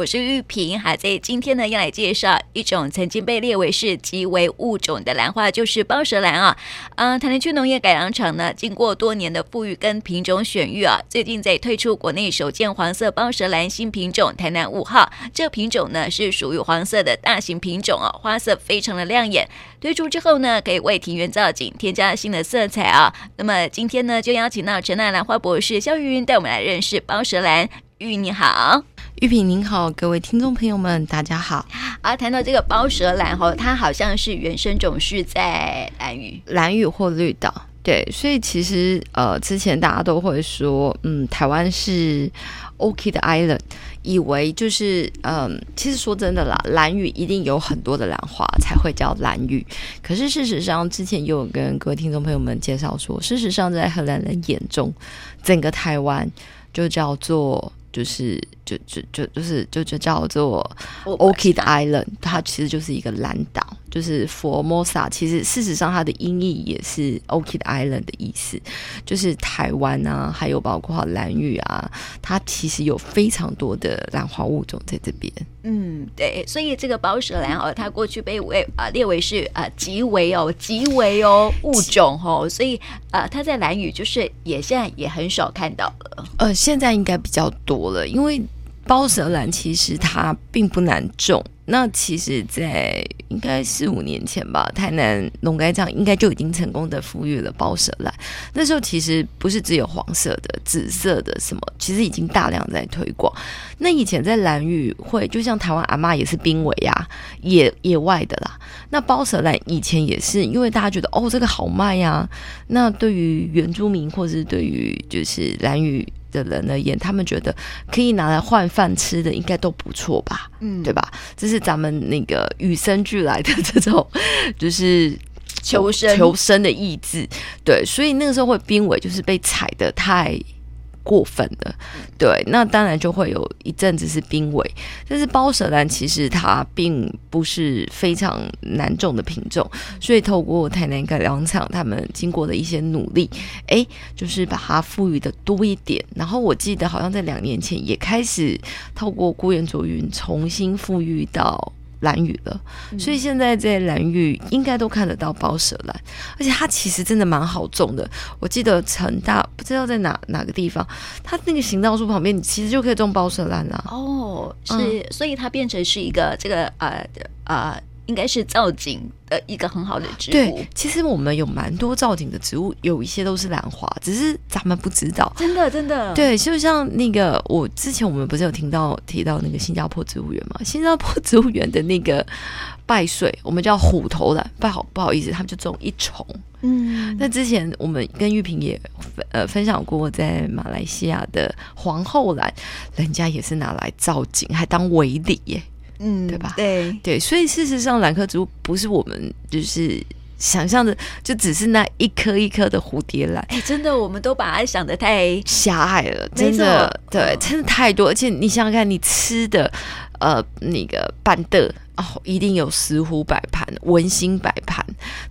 我是玉萍，还，在今天呢要来介绍一种曾经被列为是极危物种的兰花，就是包舌兰啊。嗯、台南区农业改良场呢，经过多年的复育跟品种选育啊，最近在推出国内首件黄色包舌兰新品种台南五号。这品种呢是属于黄色的大型品种啊，花色非常的亮眼。推出之后呢，可以为庭园造景添加新的色彩啊。那么今天呢，就邀请到成大兰花博士萧玉云带我们来认识包舌兰。玉你好。玉萍您好，各位听众朋友们，大家好。啊，谈到这个包舌兰哈，它好像是原生种是在兰屿、兰屿或绿岛。对，所以其实呃，之前大家都会说，嗯，台湾是 Orchid Island，以为就是嗯，其实说真的啦，兰屿一定有很多的兰花才会叫兰屿。可是事实上，之前又有跟各位听众朋友们介绍说，事实上在荷兰人眼中，整个台湾就叫做。就是就就就就是就就叫做 Orchid Island，它其实就是一个蓝岛，就是 Formosa。其实事实上它的音译也是 Orchid Island 的意思，就是台湾啊，还有包括蓝屿啊，它其实有非常多的兰花物种在这边。嗯，对，所以这个宝舌兰哦，它过去被为啊、呃、列为是啊、呃、极为哦极为哦物种哦，所以啊、呃、它在蓝屿就是也现在也很少看到了。呃，现在应该比较多了，因为包舌兰其实它并不难种。那其实，在应该四五年前吧，台南农改场应该就已经成功的复育了包舌兰。那时候其实不是只有黄色的、紫色的什么，其实已经大量在推广。那以前在兰屿会，就像台湾阿妈也是濒危啊，野野外的啦。那包舌兰以前也是，因为大家觉得哦这个好卖呀、啊。那对于原住民或是对于就是兰屿。的人而言，他们觉得可以拿来换饭吃的，应该都不错吧？嗯，对吧？这是咱们那个与生俱来的这种，就是求生求生的意志。对，所以那个时候会濒危，就是被踩的太。过分的，对，那当然就会有一阵子是濒危。但是包蛇兰其实它并不是非常难种的品种，所以透过台南改良场他们经过的一些努力，哎，就是把它复育的多一点。然后我记得好像在两年前也开始透过辜元卓云重新复育到。兰屿了，所以现在在蓝雨应该都看得到包蛇兰，而且它其实真的蛮好种的。我记得成大不知道在哪哪个地方，它那个行道树旁边，你其实就可以种包蛇兰了。哦，是，嗯、所以它变成是一个这个呃呃。应该是造景的一个很好的植物。对，其实我们有蛮多造景的植物，有一些都是兰花，只是咱们不知道。真的，真的。对，就像那个，我之前我们不是有听到提到那个新加坡植物园嘛？新加坡植物园的那个拜穗，我们叫虎头兰，不好不好意思，他们就种一丛。嗯，那之前我们跟玉萍也分呃分享过，在马来西亚的皇后兰，人家也是拿来造景，还当围篱耶。嗯，对吧？对对，所以事实上，兰科植物不是我们就是想象的，就只是那一颗一颗的蝴蝶兰。哎，真的，我们都把它想的太狭隘了，真的，对，真的太多。而且你想想看，你吃的呃那个板的。哦，一定有石斛摆盘、文心摆盘。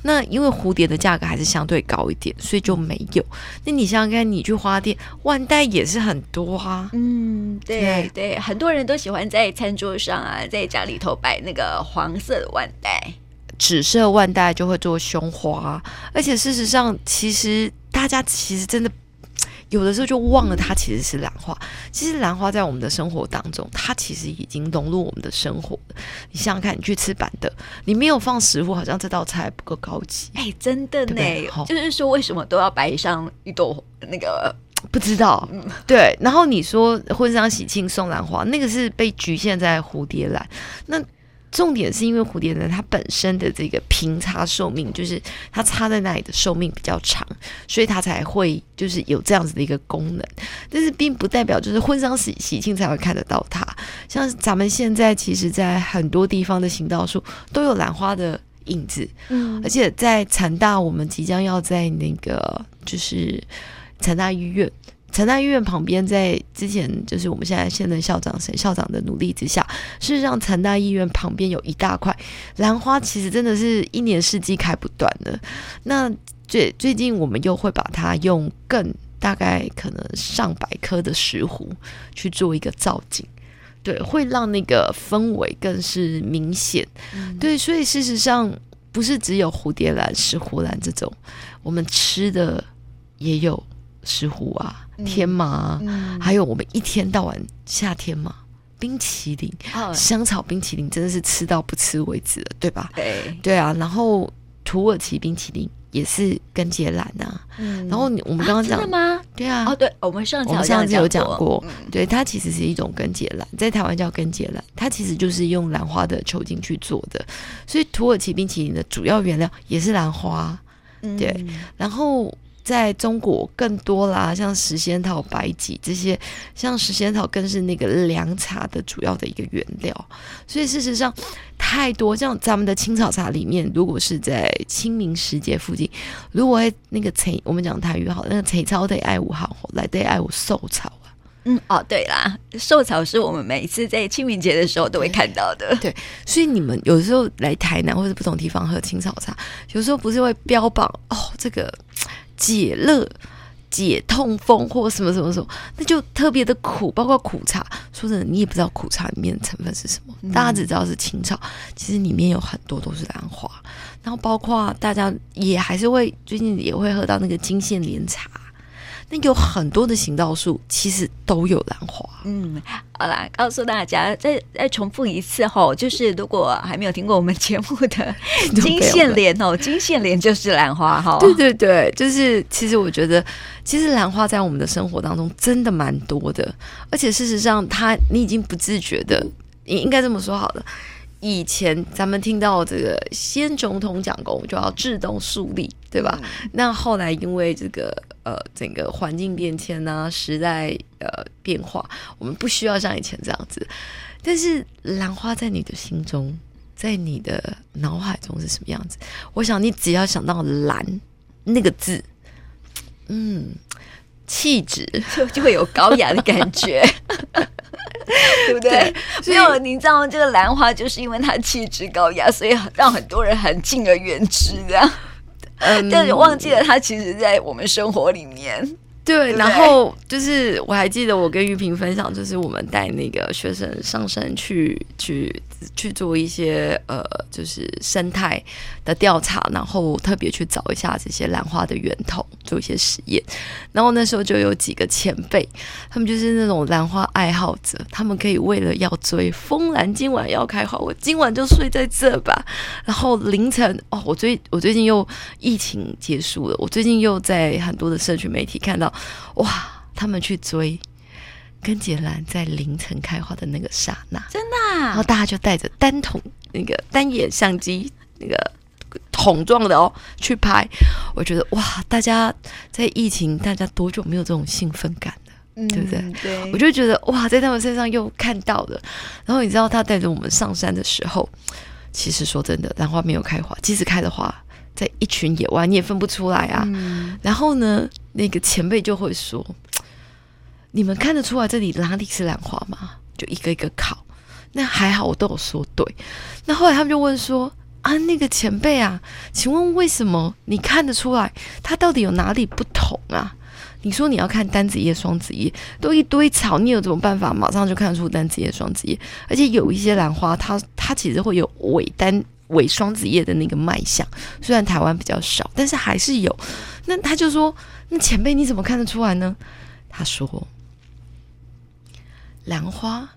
那因为蝴蝶的价格还是相对高一点，所以就没有。那你想想看，你去花店，万代也是很多啊。嗯，对对，对，很多人都喜欢在餐桌上啊，在家里头摆那个黄色的万代，紫色万代就会做胸花。而且事实上，其实大家其实真的。有的时候就忘了它其实是兰花。其实兰花在我们的生活当中，它其实已经融入我们的生活了。你想想看，你去吃板的，你没有放食物，好像这道菜不够高级。哎，真的呢，就是说为什么都要摆上一朵那个？不知道。对，然后你说婚丧喜庆送兰花，那个是被局限在蝴蝶兰。那重点是因为蝴蝶兰它本身的这个平插寿命，就是它插在那里的寿命比较长，所以它才会就是有这样子的一个功能。但是并不代表就是婚丧喜喜庆才会看得到它。像咱们现在其实，在很多地方的行道树都有兰花的影子，嗯，而且在成大，我们即将要在那个就是成大医院。成大医院旁边，在之前就是我们现在现任校长沈校长的努力之下，事实上成大医院旁边有一大块兰花，其实真的是一年四季开不断的。那最最近我们又会把它用更大概可能上百棵的石斛去做一个造景。对，会让那个氛围更是明显。嗯、对，所以事实上不是只有蝴蝶兰、石斛兰这种，我们吃的也有石斛啊、嗯、天麻，嗯、还有我们一天到晚夏天嘛，冰淇淋、哦、香草冰淇淋真的是吃到不吃为止了，对吧？对，对啊，然后土耳其冰淇淋。也是根节兰呐，嗯、然后你我们刚刚讲、的吗？对啊，哦对，我们上次我们上次有讲过，嗯、对，它其实是一种根节兰，在台湾叫根节兰，它其实就是用兰花的球茎去做的，所以土耳其冰淇淋的主要原料也是兰花，对，嗯、然后。在中国更多啦，像时仙草、白芨这些，像时仙草更是那个凉茶的主要的一个原料。所以事实上，太多像咱们的青草茶里面，如果是在清明时节附近，如果那个采，我们讲台语好，那个采草得爱五好，来得爱五寿草啊。嗯，哦，对啦，寿草是我们每次在清明节的时候都会看到的。对，所以你们有时候来台南或者不同地方喝青草茶，有时候不是会标榜哦这个。解热、解痛风或什么什么什么，那就特别的苦，包括苦茶。说真的，你也不知道苦茶里面的成分是什么，嗯、大家只知道是青草，其实里面有很多都是兰花。然后包括大家也还是会最近也会喝到那个金线莲茶。那有很多的行道树，其实都有兰花。嗯，好啦，告诉大家，再再重复一次吼，就是如果还没有听过我们节目的 金线莲哦，金线莲就是兰花哈。对对对，就是其实我觉得，其实兰花在我们的生活当中真的蛮多的，而且事实上，它你已经不自觉的，应应该这么说好了。以前咱们听到这个先总统讲过，就要自动树立，对吧？嗯、那后来因为这个呃整个环境变迁啊，时代呃变化，我们不需要像以前这样子。但是兰花在你的心中，在你的脑海中是什么样子？我想你只要想到兰那个字，嗯，气质就就会有高雅的感觉。对不对？对，没有，你知道这个兰花就是因为它气质高雅，所以让很多人很敬而远之这样。嗯，但是忘记了它其实，在我们生活里面。对，对，然后就是我还记得我跟玉萍分享，就是我们带那个学生上山去去。去做一些呃，就是生态的调查，然后特别去找一下这些兰花的源头，做一些实验。然后那时候就有几个前辈，他们就是那种兰花爱好者，他们可以为了要追风兰今晚要开花，我今晚就睡在这吧。然后凌晨哦，我最我最近又疫情结束了，我最近又在很多的社群媒体看到，哇，他们去追。根节兰在凌晨开花的那个刹那，真的、啊，然后大家就带着单筒那个单眼相机，那个筒状的哦去拍。我觉得哇，大家在疫情，大家多久没有这种兴奋感了，嗯、对不对？对，我就觉得哇，在他们身上又看到了。然后你知道，他带着我们上山的时候，其实说真的，兰花没有开花，即使开的花，在一群野外你也分不出来啊。嗯、然后呢，那个前辈就会说。你们看得出来这里哪里是兰花吗？就一个一个考，那还好我都有说对。那后来他们就问说：“啊，那个前辈啊，请问为什么你看得出来它到底有哪里不同啊？你说你要看单子叶、双子叶，都一堆草，你有什么办法马上就看出单子叶、双子叶？而且有一些兰花，它它其实会有尾单尾双子叶的那个脉相，虽然台湾比较少，但是还是有。那他就说：那前辈你怎么看得出来呢？他说。兰花，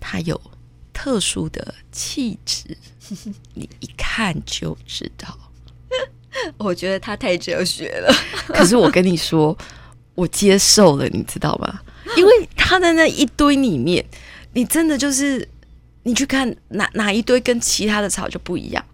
它有特殊的气质，你一看就知道。我觉得它太哲学了。可是我跟你说，我接受了，你知道吗？因为它在那一堆里面，你真的就是你去看哪哪一堆跟其他的草就不一样。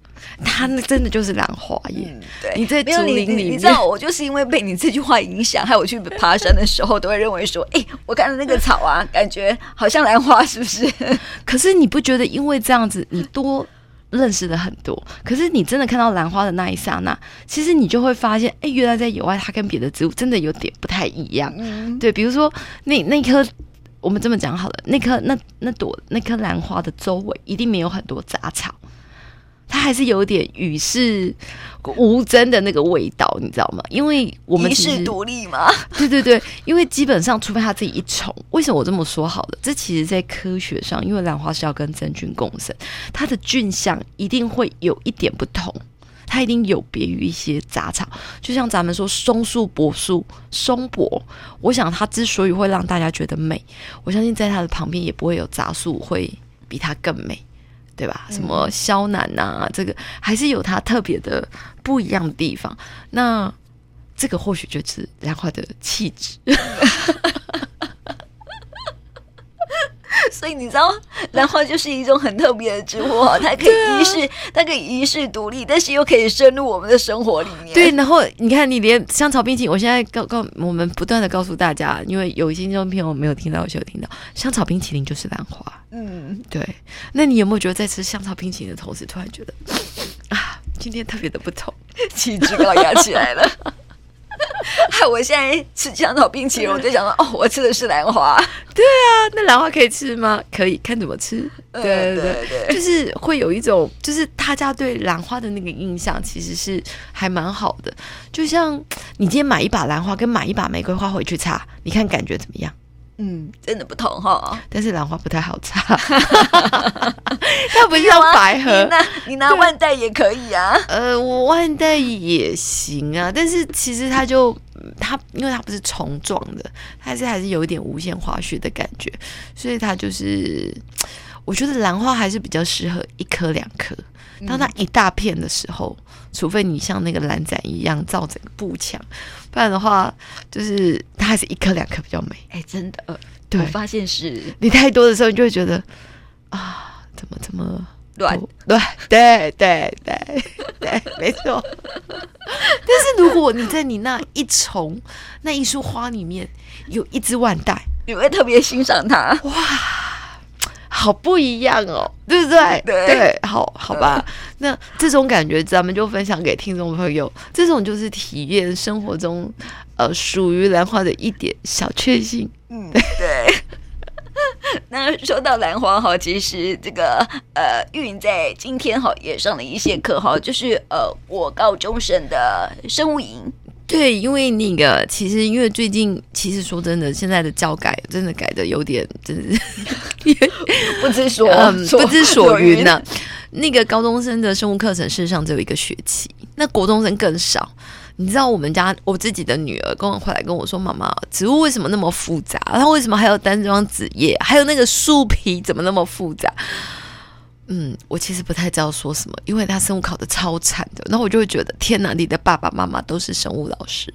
它那真的就是兰花耶！嗯、对，你在竹林里面你，你，知道，我就是因为被你这句话影响，害我去爬山的时候，都会认为说，哎、欸，我看到那个草啊，感觉好像兰花，是不是？可是你不觉得，因为这样子，你多认识了很多。可是你真的看到兰花的那一刹那，其实你就会发现，哎、欸，原来在野外，它跟别的植物真的有点不太一样。嗯、对，比如说那那颗，我们这么讲好了，那棵那那朵那棵兰花的周围一定没有很多杂草。它还是有点与世无争的那个味道，你知道吗？因为我们遗世独立嘛。对对对，因为基本上，除非他自己一虫，为什么我这么说好了？这其实在科学上，因为兰花是要跟真菌共生，它的菌相一定会有一点不同，它一定有别于一些杂草。就像咱们说松树、柏树、松柏，我想它之所以会让大家觉得美，我相信在它的旁边也不会有杂树会比它更美。对吧？什么肖楠呐、啊，这个还是有它特别的不一样的地方。那这个或许就是兰花的气质。所以你知道，兰花就是一种很特别的植物哈，它可以一世，啊、它可以一世独立，但是又可以深入我们的生活里面。对，然后你看，你连香草冰淇淋，我现在告告我们不断的告诉大家，因为有一些听众朋友没有听到，有些有听到，香草冰淇淋就是兰花。嗯，对。那你有没有觉得在吃香草冰淇淋的同时，突然觉得啊，今天特别的不同，气质高雅起来了？害我现在吃香草冰淇淋，我就想到哦，我吃的是兰花。对啊，那兰花可以吃吗？可以，看怎么吃。对对对，对，就是会有一种，就是大家对兰花的那个印象其实是还蛮好的。就像你今天买一把兰花，跟买一把玫瑰花回去插，你看感觉怎么样？嗯，真的不同哈。但是兰花不太好插，它不像百合。你拿你拿万代也可以啊。呃，我万代也行啊，但是其实它就它，因为它不是虫状的，它还是还是有一点无限滑雪的感觉，所以它就是，我觉得兰花还是比较适合一颗两颗。当它一大片的时候，除非你像那个蓝展一样造整个步墙，不然的话，就是它还是一颗两颗比较美。哎，真的，对，我发现是你太多的时候，你就会觉得啊，怎么这么乱？对对对对对，没错。但是如果你在你那一丛那一束花里面有一只万代，你会特别欣赏它。哇！好不一样哦，对不对？对，对，好好吧。那这种感觉，咱们就分享给听众朋友。这种就是体验生活中，呃，属于兰花的一点小确幸。嗯，对。那说到兰花哈，其实这个呃，玉玲在今天哈也上了一些课哈，就是呃，我高中生的生物营。对，因为那个其实因为最近，其实说真的，现在的教改真的改的有点，真的是 不知所、嗯、不知所云呢、啊。那个高中生的生物课程事实上只有一个学期，那国中生更少。你知道我们家我自己的女儿跟我回来跟我说：“妈妈，植物为什么那么复杂？它为什么还有单装子叶？还有那个树皮怎么那么复杂？”嗯，我其实不太知道说什么，因为他生物考的超惨的，然后我就会觉得天哪，你的爸爸妈妈都是生物老师，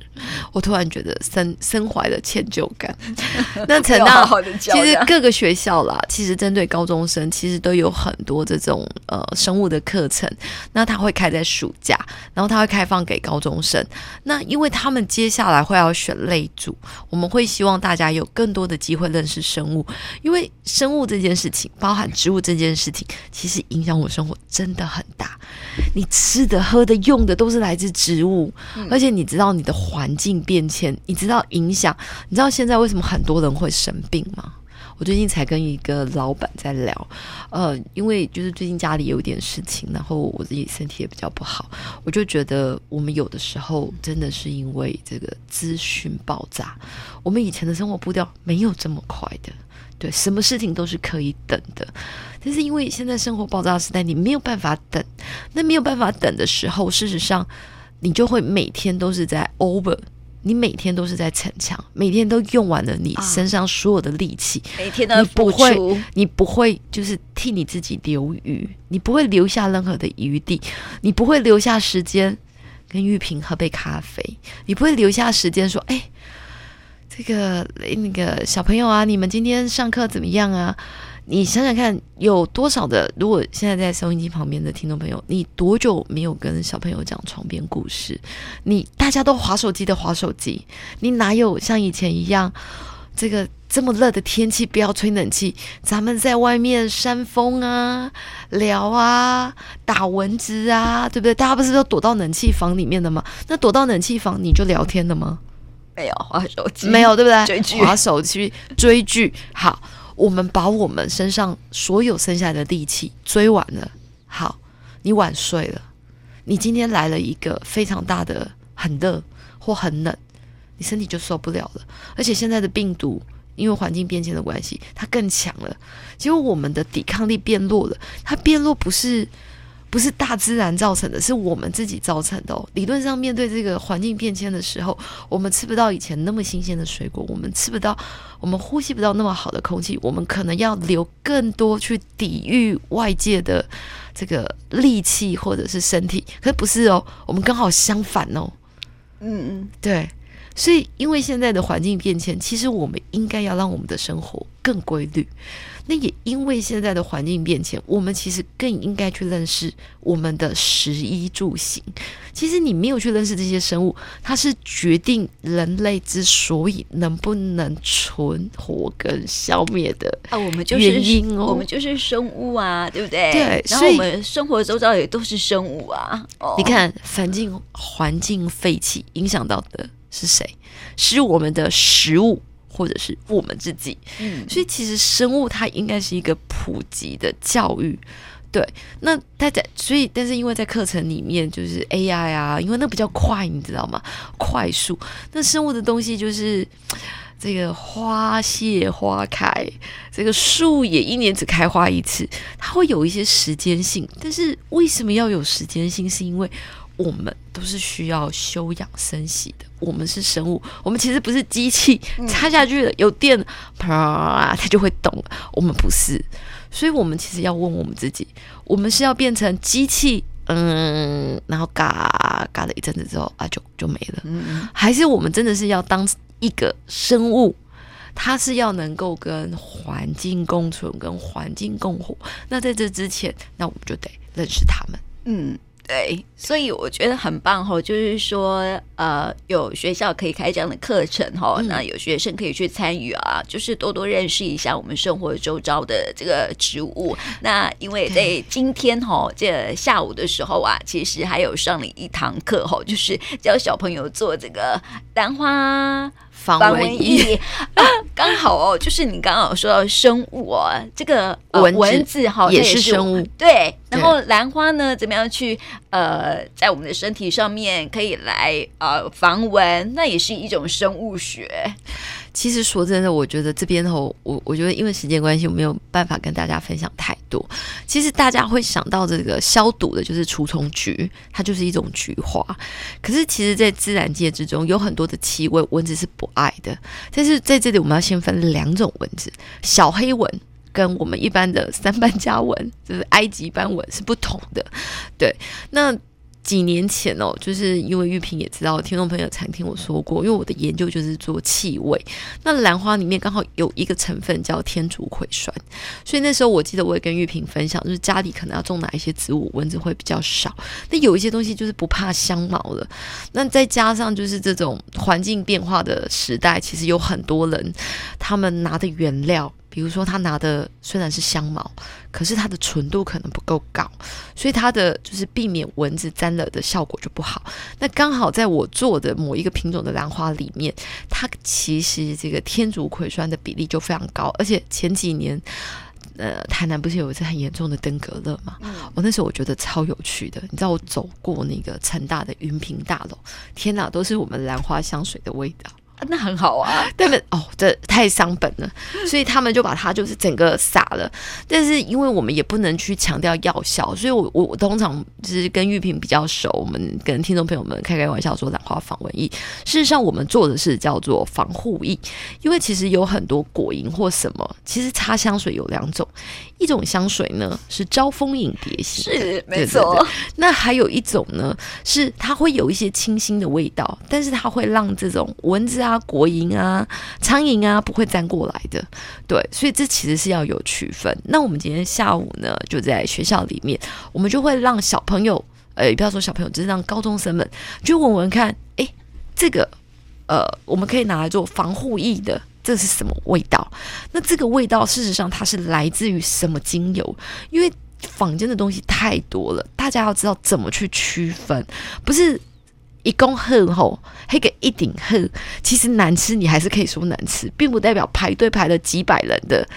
我突然觉得身身怀的歉疚感。那陈大其实各个学校啦，其实针对高中生，其实都有很多这种呃生物的课程，那他会开在暑假，然后他会开放给高中生。那因为他们接下来会要选类组，我们会希望大家有更多的机会认识生物，因为生物这件事情，包含植物这件事情。其实影响我生活真的很大，你吃的、喝的、用的都是来自植物，嗯、而且你知道你的环境变迁，你知道影响，你知道现在为什么很多人会生病吗？我最近才跟一个老板在聊，呃，因为就是最近家里有点事情，然后我自己身体也比较不好，我就觉得我们有的时候真的是因为这个资讯爆炸，我们以前的生活步调没有这么快的。对，什么事情都是可以等的，但是因为现在生活爆炸时代，你没有办法等。那没有办法等的时候，事实上，你就会每天都是在 over，你每天都是在逞强，每天都用完了你身上所有的力气，啊、每天都不会，你不会就是替你自己留余，你不会留下任何的余地，你不会留下时间跟玉萍喝杯咖啡，你不会留下时间说，哎。这个那个小朋友啊，你们今天上课怎么样啊？你想想看，有多少的？如果现在在收音机旁边的听众朋友，你多久没有跟小朋友讲床边故事？你大家都划手机的划手机，你哪有像以前一样？这个这么热的天气，不要吹冷气，咱们在外面扇风啊、聊啊、打蚊子啊，对不对？大家不是都躲到冷气房里面的吗？那躲到冷气房，你就聊天了吗？没有滑手机，没有对不对？追剧，滑手机追剧。好，我们把我们身上所有剩下的力气追完了。好，你晚睡了，你今天来了一个非常大的很热或很冷，你身体就受不了了。而且现在的病毒因为环境变迁的关系，它更强了，结果我们的抵抗力变弱了。它变弱不是。不是大自然造成的，是我们自己造成的哦。理论上，面对这个环境变迁的时候，我们吃不到以前那么新鲜的水果，我们吃不到，我们呼吸不到那么好的空气，我们可能要留更多去抵御外界的这个力气或者是身体。可是不是哦，我们刚好相反哦。嗯嗯，对。所以，因为现在的环境变迁，其实我们应该要让我们的生活更规律。那也因为现在的环境变迁，我们其实更应该去认识我们的食衣住行。其实你没有去认识这些生物，它是决定人类之所以能不能存活跟消灭的啊，我们就是原因哦，我们就是生物啊，对不对？对，然后我们生活周遭也都是生物啊。你看，环境环境废弃影响到的是谁？是我们的食物。或者是我们自己，嗯，所以其实生物它应该是一个普及的教育，对。那大家所以，但是因为在课程里面就是 AI 啊，因为那比较快，你知道吗？快速。那生物的东西就是这个花谢花开，这个树也一年只开花一次，它会有一些时间性。但是为什么要有时间性？是因为我们都是需要休养生息的。我们是生物，我们其实不是机器，插下去了有电，啪，它就会动了。我们不是，所以我们其实要问我们自己：我们是要变成机器，嗯，然后嘎嘎了一阵子之后啊，就就没了，嗯，还是我们真的是要当一个生物，它是要能够跟环境共存、跟环境共活。那在这之前，那我们就得认识他们，嗯。对，所以我觉得很棒哈，就是说，呃，有学校可以开这样的课程哈，嗯、那有学生可以去参与啊，就是多多认识一下我们生活周遭的这个植物。那因为在今天哈，这下午的时候啊，其实还有上了一堂课哈，就是教小朋友做这个兰花。防蚊液 啊，刚好哦，就是你刚刚有说到生物哦，这个蚊蚊子哈也是生物，对。然后兰花呢，怎么样去呃，在我们的身体上面可以来呃防蚊，那也是一种生物学。其实说真的，我觉得这边吼，我我觉得因为时间关系，我没有办法跟大家分享太多。其实大家会想到这个消毒的，就是除虫菊，它就是一种菊花。可是其实，在自然界之中，有很多的气味，蚊子是不爱的。但是在这里，我们要先分两种蚊子：小黑蚊跟我们一般的三斑家蚊，就是埃及斑蚊是不同的。对，那。几年前哦，就是因为玉萍也知道，听众朋友常听我说过，因为我的研究就是做气味。那兰花里面刚好有一个成分叫天竺葵酸，所以那时候我记得我也跟玉萍分享，就是家里可能要种哪一些植物，蚊子会比较少。那有一些东西就是不怕香茅的。那再加上就是这种环境变化的时代，其实有很多人他们拿的原料。比如说，他拿的虽然是香茅，可是它的纯度可能不够高，所以它的就是避免蚊子沾了的效果就不好。那刚好在我做的某一个品种的兰花里面，它其实这个天竺葵酸的比例就非常高，而且前几年，呃，台南不是有一次很严重的登革热嘛？嗯，我那时候我觉得超有趣的，你知道我走过那个成大的云平大楼，天哪，都是我们兰花香水的味道。那很好啊，他们？哦，这太伤本了，所以他们就把它就是整个撒了。但是因为我们也不能去强调药效，所以我我我通常就是跟玉萍比较熟，我们跟听众朋友们开开玩笑说兰花防蚊液。事实上，我们做的是叫做防护液，因为其实有很多果蝇或什么，其实擦香水有两种，一种香水呢是招蜂引蝶型，是没错。那还有一种呢是它会有一些清新的味道，但是它会让这种蚊子啊。啊，国营啊，苍蝇啊，不会粘过来的。对，所以这其实是要有区分。那我们今天下午呢，就在学校里面，我们就会让小朋友，呃，不要说小朋友，只是让高中生们就闻闻看，诶，这个，呃，我们可以拿来做防护液的，这是什么味道？那这个味道事实上它是来自于什么精油？因为坊间的东西太多了，大家要知道怎么去区分，不是。一公喝吼，黑个一顶喝，其实难吃，你还是可以说难吃，并不代表排队排了几百人的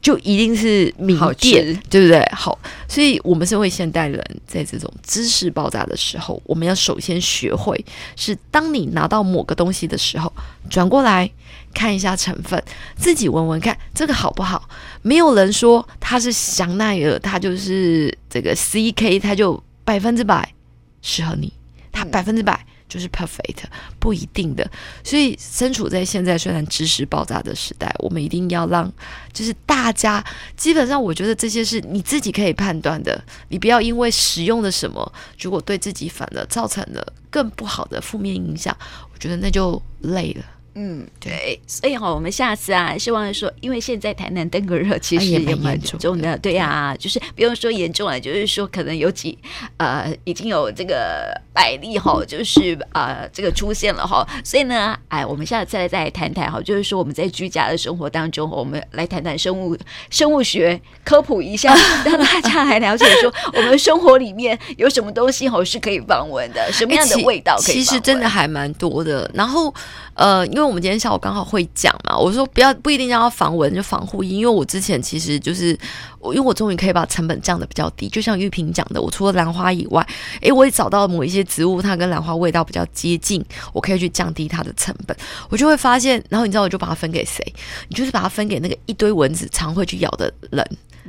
就一定是名店，对不对？好，所以我们身为现代人，在这种知识爆炸的时候，我们要首先学会，是当你拿到某个东西的时候，转过来看一下成分，自己闻闻看这个好不好。没有人说它是香奈儿，它就是这个 CK，它就百分之百适合你，它百分之百。就是 perfect，不一定的。所以身处在现在虽然知识爆炸的时代，我们一定要让，就是大家基本上，我觉得这些是你自己可以判断的。你不要因为使用了什么，如果对自己反而造成了更不好的负面影响，我觉得那就累了。嗯，对，所以哈，我们下次啊，希望说，因为现在台南登革热其实也蛮严重的，对呀、啊，就是不用说严重了，就是说可能有几呃已经有这个百例哈，就是呃这个出现了哈，所以呢，哎，我们下次再再谈谈哈，就是说我们在居家的生活当中，我们来谈谈生物生物学科普一下，让大家来了解说我们生活里面有什么东西哈是可以防蚊的，什么样的味道可以？其实真的还蛮多的，然后呃，因为。我们今天下午刚好会讲嘛，我说不要不一定要防蚊，就防护衣，因为我之前其实就是，因为我终于可以把成本降得比较低，就像玉萍讲的，我除了兰花以外，诶，我也找到某一些植物，它跟兰花味道比较接近，我可以去降低它的成本，我就会发现，然后你知道我就把它分给谁？你就是把它分给那个一堆蚊子常会去咬的人。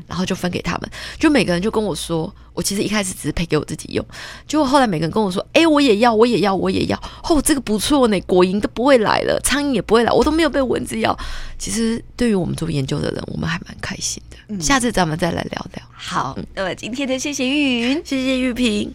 然后就分给他们，就每个人就跟我说，我其实一开始只是配给我自己用，结果后来每个人跟我说，哎，我也要，我也要，我也要，哦，这个不错呢，果蝇都不会来了，苍蝇也不会来，我都没有被蚊子咬。其实对于我们做研究的人，我们还蛮开心的。嗯、下次咱们再来聊聊。好，那么今天的谢谢玉云，谢谢玉萍。